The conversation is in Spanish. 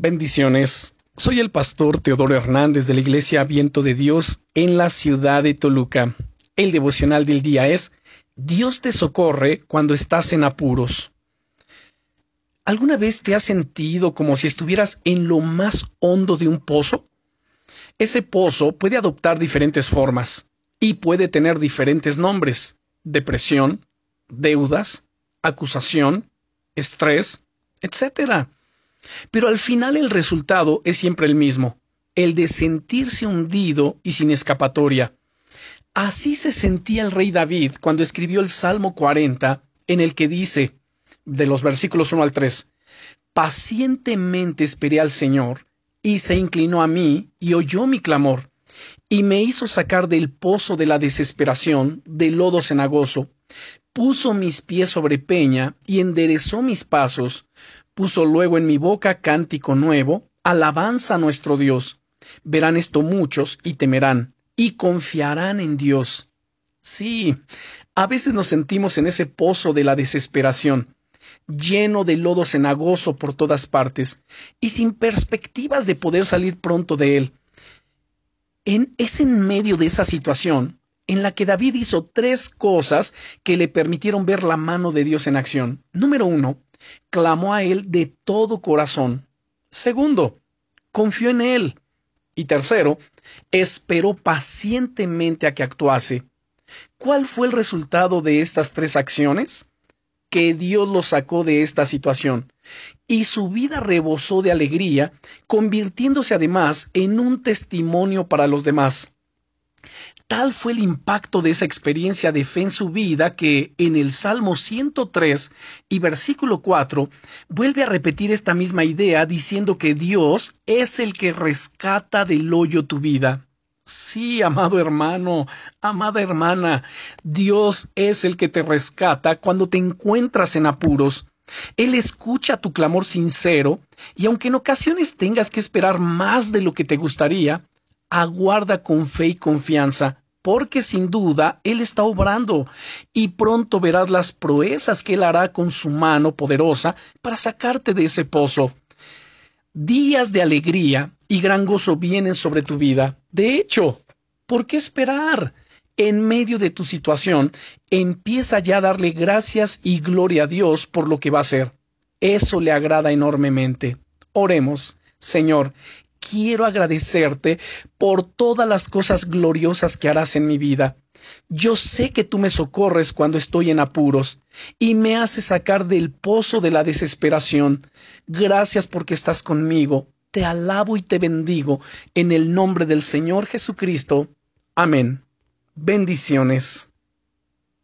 Bendiciones. Soy el pastor Teodoro Hernández de la Iglesia Viento de Dios en la ciudad de Toluca. El devocional del día es Dios te socorre cuando estás en apuros. ¿Alguna vez te has sentido como si estuvieras en lo más hondo de un pozo? Ese pozo puede adoptar diferentes formas y puede tener diferentes nombres. Depresión, deudas, acusación, estrés, etc. Pero al final el resultado es siempre el mismo, el de sentirse hundido y sin escapatoria. Así se sentía el rey David cuando escribió el Salmo 40, en el que dice, de los versículos 1 al 3, Pacientemente esperé al Señor, y se inclinó a mí, y oyó mi clamor, y me hizo sacar del pozo de la desesperación, del lodo cenagoso, puso mis pies sobre peña, y enderezó mis pasos, puso luego en mi boca cántico nuevo, alabanza a nuestro Dios. Verán esto muchos y temerán, y confiarán en Dios. Sí, a veces nos sentimos en ese pozo de la desesperación, lleno de lodo cenagoso por todas partes, y sin perspectivas de poder salir pronto de él. En, es en medio de esa situación en la que David hizo tres cosas que le permitieron ver la mano de Dios en acción. Número uno, clamó a Él de todo corazón. Segundo, confió en Él. Y tercero, esperó pacientemente a que actuase. ¿Cuál fue el resultado de estas tres acciones? Que Dios lo sacó de esta situación y su vida rebosó de alegría, convirtiéndose además en un testimonio para los demás. Tal fue el impacto de esa experiencia de fe en su vida que en el Salmo 103 y versículo 4 vuelve a repetir esta misma idea diciendo que Dios es el que rescata del hoyo tu vida. Sí, amado hermano, amada hermana, Dios es el que te rescata cuando te encuentras en apuros. Él escucha tu clamor sincero y aunque en ocasiones tengas que esperar más de lo que te gustaría, aguarda con fe y confianza, porque sin duda Él está obrando, y pronto verás las proezas que Él hará con su mano poderosa para sacarte de ese pozo. Días de alegría y gran gozo vienen sobre tu vida. De hecho, ¿por qué esperar? En medio de tu situación, empieza ya a darle gracias y gloria a Dios por lo que va a hacer. Eso le agrada enormemente. Oremos, Señor, quiero agradecerte por todas las cosas gloriosas que harás en mi vida. Yo sé que tú me socorres cuando estoy en apuros y me haces sacar del pozo de la desesperación. Gracias porque estás conmigo. Te alabo y te bendigo en el nombre del Señor Jesucristo. Amén. Bendiciones.